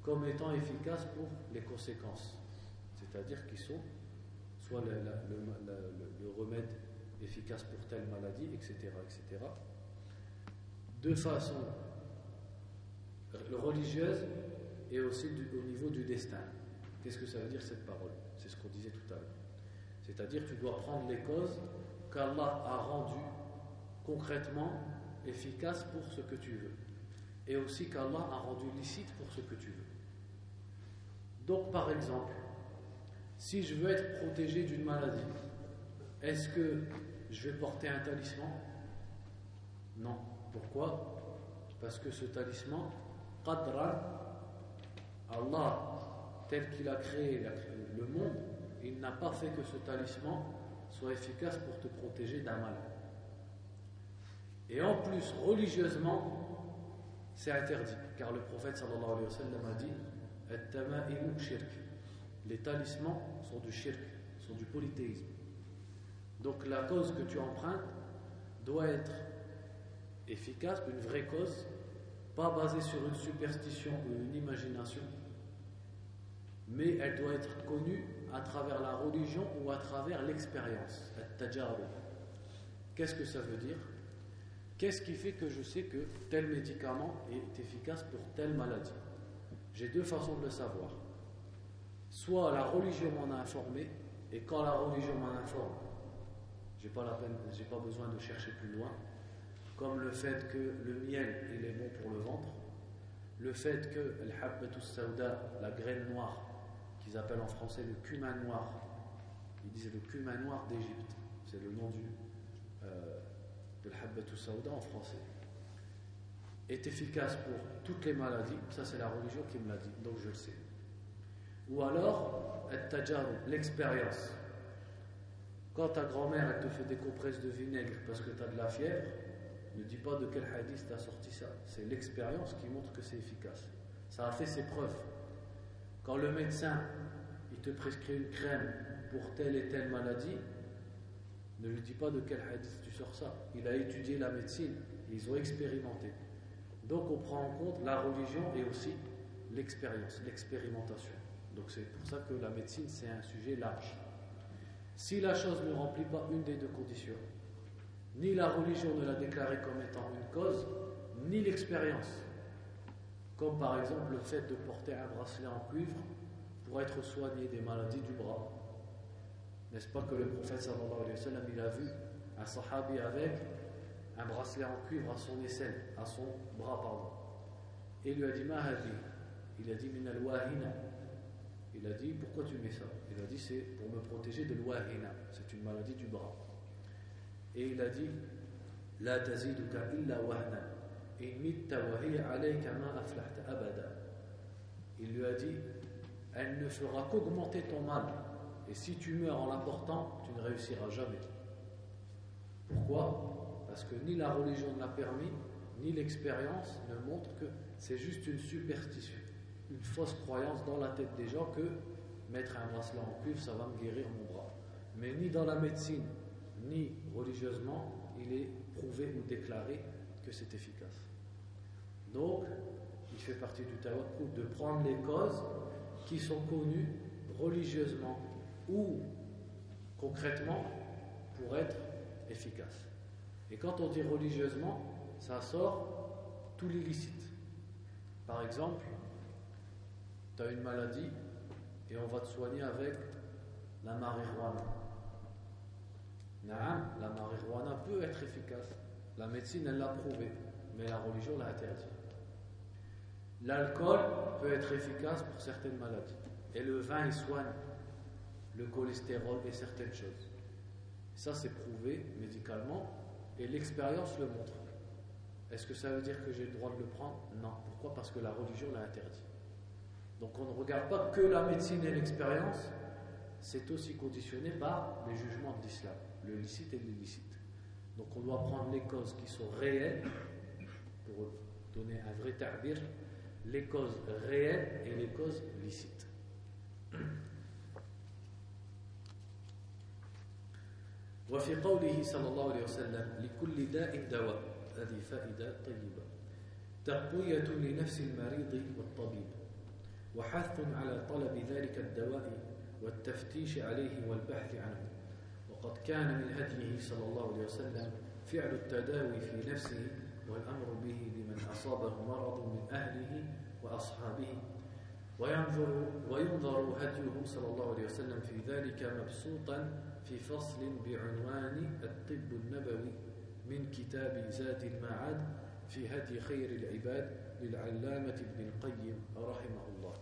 comme étant efficaces pour les conséquences. C'est-à-dire qu'ils sont soit le, remède efficace pour telle maladie, etc. etc. de façon religieuse et aussi au niveau du destin. Qu'est-ce que ça veut dire cette parole? C'est ce qu'on disait tout à l'heure. C'est-à-dire tu dois prendre les causes qu'Allah a rendues concrètement efficaces pour ce que tu veux. Et aussi qu'Allah a rendu licite pour ce que tu veux. Donc par exemple, si je veux être protégé d'une maladie, est-ce que je vais porter un talisman? Non. Pourquoi? Parce que ce talisman, Qadran, Allah, tel qu'il a créé le monde, il n'a pas fait que ce talisman soit efficace pour te protéger d'un mal. Et en plus, religieusement, c'est interdit, car le prophète sallallahu alayhi wa sallam a dit shirk. Les talismans sont du shirk, sont du polythéisme. Donc la cause que tu empruntes doit être efficace, une vraie cause, pas basée sur une superstition ou une imagination, mais elle doit être connue à travers la religion ou à travers l'expérience. Qu'est-ce que ça veut dire? Qu'est-ce qui fait que je sais que tel médicament est efficace pour telle maladie? J'ai deux façons de le savoir. Soit la religion m'en a informé, et quand la religion m'en informe, j'ai pas pas besoin de chercher plus loin. Comme le fait que le miel est bon pour le ventre, le fait que la graine noire, qu'ils appellent en français le cumin noir. Ils disent le cumin noir d'Égypte. C'est le nom du, euh, de l'habbatou saouda en français. Est efficace pour toutes les maladies. Ça, c'est la religion qui me l'a dit, donc je le sais. Ou alors, l'expérience. Quand ta grand-mère te fait des compresses de vinaigre parce que tu as de la fièvre, ne dis pas de quel hadith tu as sorti ça. C'est l'expérience qui montre que c'est efficace. Ça a fait ses preuves. Quand le médecin te prescrit une crème pour telle et telle maladie, ne lui dis pas de quel hadith tu sors ça. Il a étudié la médecine, ils ont expérimenté. Donc on prend en compte la religion et aussi l'expérience, l'expérimentation. Donc c'est pour ça que la médecine, c'est un sujet large. Si la chose ne remplit pas une des deux conditions, ni la religion ne l'a déclaré comme étant une cause, ni l'expérience, comme par exemple le fait de porter un bracelet en cuivre pour être soigné des maladies du bras. N'est-ce pas que le prophète sallallahu alayhi wa sallam, il a vu un sahabi avec un bracelet en cuivre à son aisselle, à son bras, pardon. Et il lui a dit, Mahadi, il a dit, min al Il a dit, pourquoi tu mets ça? Il a dit, c'est pour me protéger de l'wahina, c'est une maladie du bras. Et il a dit, La taziduka illa wahna, Il lui a dit, elle ne fera qu'augmenter ton mal. Et si tu meurs en l'apportant, tu ne réussiras jamais. Pourquoi? Parce que ni la religion ne l'a permis, ni l'expérience ne montre que c'est juste une superstition, une fausse croyance dans la tête des gens que mettre un bracelet en cuivre, ça va me guérir mon bras. Mais ni dans la médecine, ni religieusement, il est prouvé ou déclaré que c'est efficace. Donc, il fait partie du tawakkul de prendre les causes qui sont connues religieusement ou concrètement pour être efficaces. Et quand on dit religieusement, ça sort tout l'illicite. Par exemple, tu as une maladie et on va te soigner avec la marijuana. la marijuana peut être efficace. La médecine, elle l'a prouvé, mais la religion l'a interdit. L'alcool peut être efficace pour certaines maladies. Et le vin, il soigne le cholestérol et certaines choses. Ça, c'est prouvé médicalement et l'expérience le montre. Est-ce que ça veut dire que j'ai le droit de le prendre? Non. Pourquoi? Parce que la religion l'a interdit. Donc on ne regarde pas que la médecine et l'expérience, c'est aussi conditionné par les jugements de l'islam, le licite et l'illicite. Donc on doit prendre les causes qui sont réelles, pour donner un vrai tabir, les causes réelles et les causes licites. وفي قوله صلى الله عليه وسلم لكل داء دواء. هذه فائدة طيبة. تقوية لنفس المريض والطبيب. وحث على طلب ذلك الدواء والتفتيش عليه والبحث عنه. وقد كان من هديه صلى الله عليه وسلم فعل التداوي في نفسه والأمر به أصابه مرض من أهله وأصحابه وينظر, وينظر هديه صلى الله عليه وسلم في ذلك مبسوطا في فصل بعنوان الطب النبوي من كتاب زاد المعاد في هدي خير العباد للعلامة ابن القيم رحمه الله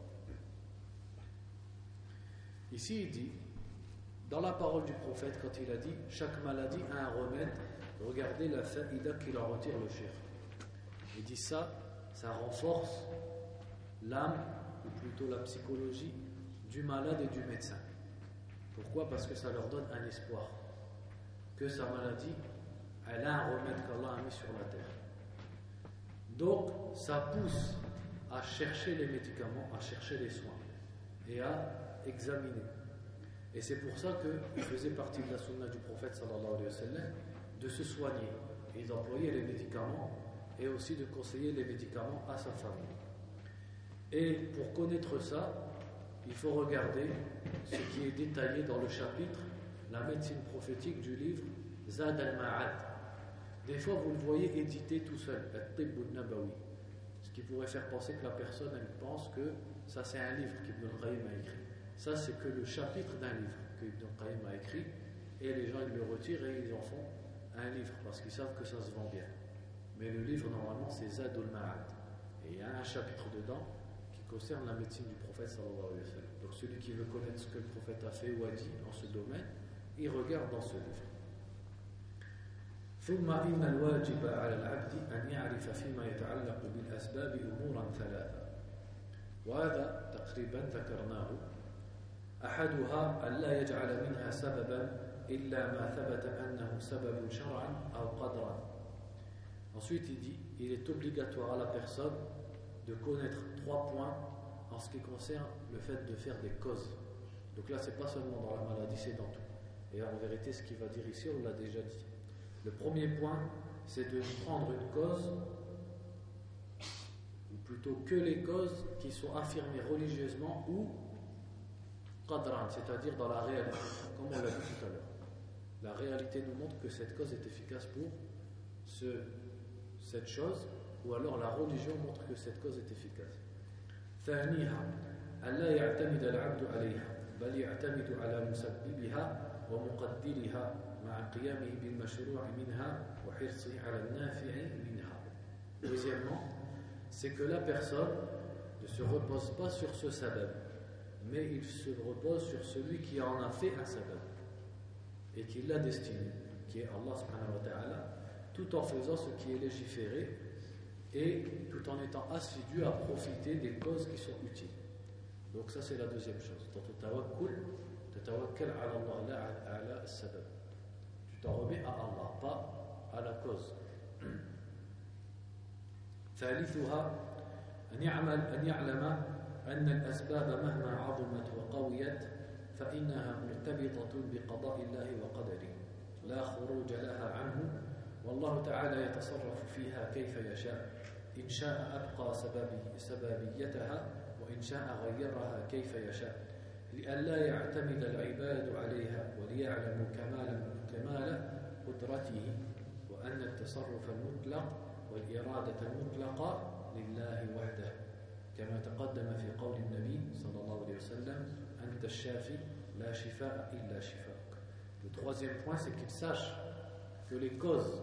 Ici, dans la parole du prophète, quand il a dit chaque maladie a un remède, regardez la faïda qu'il en retire le cher. Il dit ça, ça renforce l'âme, ou plutôt la psychologie, du malade et du médecin. Pourquoi? Parce que ça leur donne un espoir. Que sa maladie, elle a un remède qu'Allah a mis sur la terre. Donc, ça pousse à chercher les médicaments, à chercher les soins et à examiner. Et c'est pour ça qu'il faisait partie de la sunna du prophète sallallahu alayhi wa sallam de se soigner et d'employer les médicaments et aussi de conseiller les médicaments à sa famille. Et pour connaître ça, il faut regarder ce qui est détaillé dans le chapitre La médecine prophétique du livre Zad al-Ma'ad. Des fois, vous le voyez édité tout seul, Nabawi. Ce qui pourrait faire penser que la personne, elle pense que ça c'est un livre qu'Ibn al-Qayyim a écrit. Ça c'est que le chapitre d'un livre que Ibn al-Qayyim a écrit, et les gens ils le retirent et ils en font un livre parce qu'ils savent que ça se vend bien. Mais le livre normalement c'est Zad al-Ma'ad. Et il y a un chapitre dedans concerne la médecine du prophète sallallahu alayhi wa sallam. Donc celui qui veut connaître ce que le prophète a fait ou a dit dans ce domaine, il regarde dans ce livre. ثم إن الواجب على العبد أن يعرف فيما يتعلق بالأسباب أمورا ثلاثة وهذا تقريبا ذكرناه أحدها أن لا يجعل منها سببا إلا ما ثبت أنه سبب شرعا أو قدرا Ensuite, il dit, il est obligatoire à la personne de connaître trois points en ce qui concerne le fait de faire des causes. Donc là, c'est pas seulement dans la maladie, c'est dans tout. Et en vérité, ce qu'il va dire ici, on l'a déjà dit. Le premier point, c'est de prendre une cause, ou plutôt que les causes qui sont affirmées religieusement ou qadran, c'est-à-dire dans la réalité, comme on l'a dit tout à l'heure. La réalité nous montre que cette cause est efficace pour ce, cette chose, ou alors la religion montre que cette cause est efficace. ثانيها ألا يعتمد العبد عليها بل يعتمد على مسببها ومقدرها مع قيامه بالمشروع منها وحرصه على النافع منها. Deuxièmement, c'est que la personne ne se repose pas sur ce sabab, mais il se repose sur celui qui en a fait un sabab et qui l'a destiné, qui est Allah subhanahu wa ta'ala, tout en faisant ce qui est légiféré et tout en étant assidu à profiter des causes qui sont utiles. Donc ça c'est la deuxième chose. Dans ton tawakkul, tu tawakkal ala Allah, la ala sabab. Tu t'en remets à Allah, pas à la cause. ثالثها أن يعمل أن يعلم أن الأسباب مهما عظمت وقويت فإنها مرتبطة بقضاء الله وقدره لا خروج لها عنه والله تعالى يتصرف فيها كيف يشاء. إن شاء أبقى سبب سببيتها وإن شاء غيرها كيف يشاء. لئلا يعتمد العباد عليها وليعلموا كمال كمال قدرته وأن التصرف المطلق والإرادة المطلقة لله وحده. كما تقدم في قول النبي صلى الله عليه وسلم أنت الشافي لا شفاء إلا شفاءك Le troisième point, c'est qu'il sache que les causes,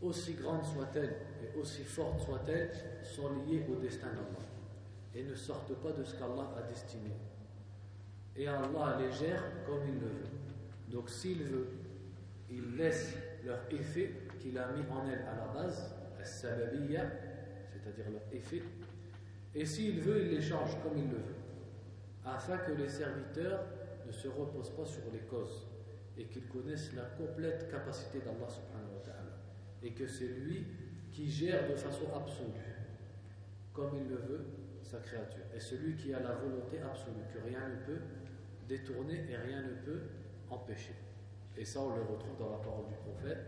aussi grandes soient-elles et aussi fortes soient-elles, sont liées au destin d'Allah et ne sortent pas de ce qu'Allah a destiné. Et Allah les gère comme il le veut. Donc s'il veut, il laisse leur effet qu'il a mis en elle à la base, c'est-à-dire leur effet, et s'il veut, il les change comme il le veut, afin que les serviteurs ne se reposent pas sur les causes et qu'ils connaissent la complète capacité d'Allah subhanahu wa ta'ala et que c'est lui qui gère de façon absolue, comme il le veut, sa créature. Et celui qui a la volonté absolue, que rien ne peut détourner et rien ne peut empêcher. Et ça, on le retrouve dans la parole du prophète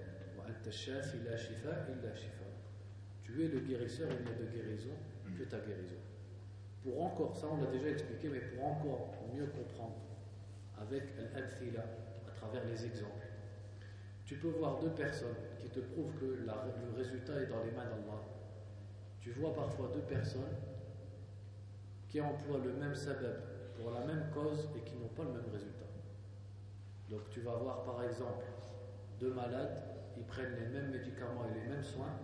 Tu es le guérisseur, il n'y a de guérison que ta guérison. Pour encore, ça on l'a déjà expliqué, mais pour encore mieux comprendre, avec à travers les exemples, tu peux voir deux personnes qui te prouvent que le résultat est dans les mains d'Allah. Tu vois parfois deux personnes qui emploient le même sabab pour la même cause et qui n'ont pas le même résultat. Donc tu vas voir par exemple deux malades, ils prennent les mêmes médicaments et les mêmes soins.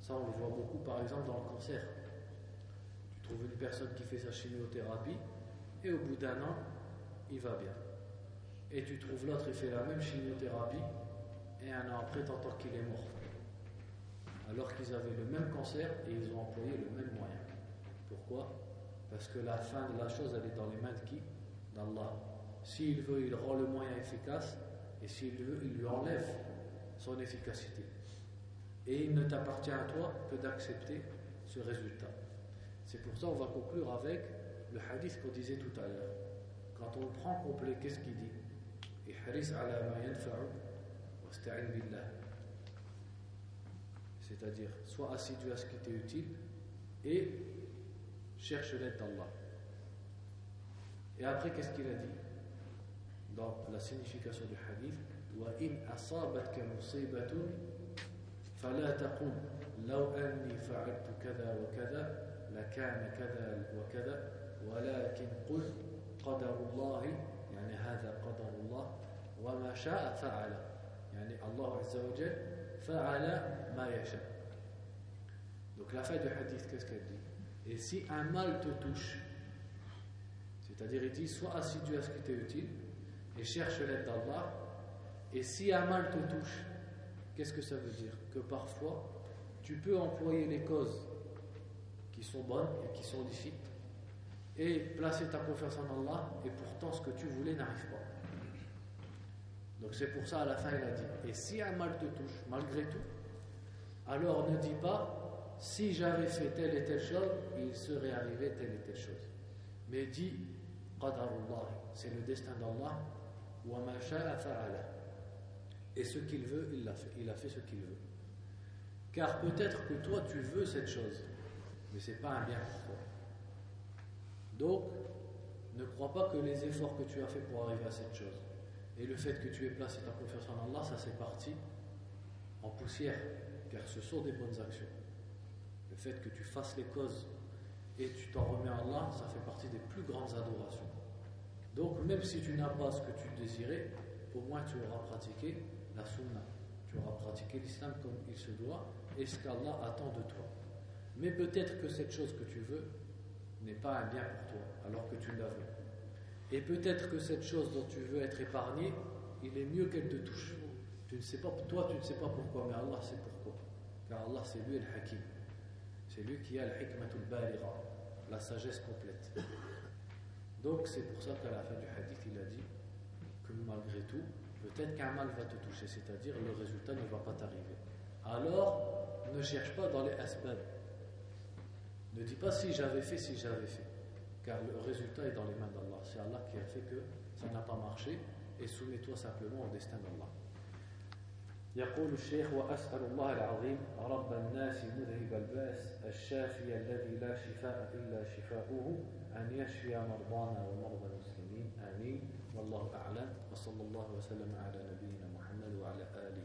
Ça on le voit beaucoup par exemple dans le cancer. Tu trouves une personne qui fait sa chimiothérapie et au bout d'un an, il va bien. Et tu trouves l'autre, il fait la même chimiothérapie et un an après, tu entends qu'il est mort. Alors qu'ils avaient le même cancer et ils ont employé le même moyen. Pourquoi? Parce que la fin de la chose, elle est dans les mains de qui? D'Allah. S'il veut, il rend le moyen efficace et s'il veut, il lui enlève son efficacité. Et il ne t'appartient à toi que d'accepter ce résultat. C'est pour ça qu'on va conclure avec le hadith qu'on disait tout à l'heure. Quand on le prend complet, qu'est-ce qu'il dit? C'est-à-dire, sois assidu à ce qui t'est utile et cherche l'aide d'Allah. Et après, qu'est-ce qu'il a dit Dans la signification du hadith وَإِنْ أَصَابَتْكَ مُصِيبَةٌ فَلَا تَقُلْ لَوْ أَنِّي فَعَلْتُ كَذَا وَكَذَا لكان كذا وكذا ولكن قل قدر الله يعني هذا قدر الله وما شاء فعل يعني الله عز وجل فعل ما يشاء Donc la fin du hadith, qu'est-ce qu'elle dit Et si un mal te touche, c'est-à-dire il dit sois assidu à ce qui t'est utile et cherche l'aide d'Allah, et si un mal te touche, qu'est-ce que ça veut dire Que parfois, tu peux employer les causes qui sont bonnes et qui sont licites, et placer ta confiance en Allah, et pourtant ce que tu voulais n'arrive pas. Donc c'est pour ça à la fin il a dit, et si un mal te touche, malgré tout, alors ne dis pas, si j'avais fait telle et telle chose, il serait arrivé telle et telle chose. Mais dis, c'est le destin d'Allah. Et ce qu'il veut, il a fait. Il a fait ce qu'il veut. Car peut-être que toi tu veux cette chose, mais ce n'est pas un bien pour toi. Donc, ne crois pas que les efforts que tu as fait pour arriver à cette chose et le fait que tu aies placé ta confiance en Allah, ça c'est parti en poussière, car ce sont des bonnes actions. Le fait que tu fasses les causes et tu t'en remets à Allah, ça fait partie des plus grandes adorations. Donc, même si tu n'as pas ce que tu désirais, au moins tu auras pratiqué la sunna. Tu auras pratiqué l'islam comme il se doit et ce qu'Allah attend de toi. Mais peut-être que cette chose que tu veux n'est pas un bien pour toi, alors que tu l'as vu. Et peut-être que cette chose dont tu veux être épargné, il est mieux qu'elle te touche. Tu ne sais pas, toi, tu ne sais pas pourquoi, mais Allah sait pourquoi. Car Allah, c'est lui le hakim. C'est lui qui a le hikmatul balira, la sagesse complète. Donc, c'est pour ça qu'à la fin du hadith, il a dit que malgré tout, peut-être qu'un mal va te toucher, c'est-à-dire le résultat ne va pas t'arriver. Alors, ne cherche pas dans les asbab. Ne dis pas si j'avais fait, si j'avais fait. Car le résultat est dans les mains d'Allah. C'est Allah qui a fait que ça n'a pas marché et soumets-toi simplement au destin d'Allah. يقول الشيخ وأسأل الله العظيم رب الناس مذهب الباس الشافي الذي لا شفاء إلا شفاؤه أن يشفي مرضانا ومرضى المسلمين آمين والله أعلم وصلى الله وسلم على نبينا محمد وعلى آله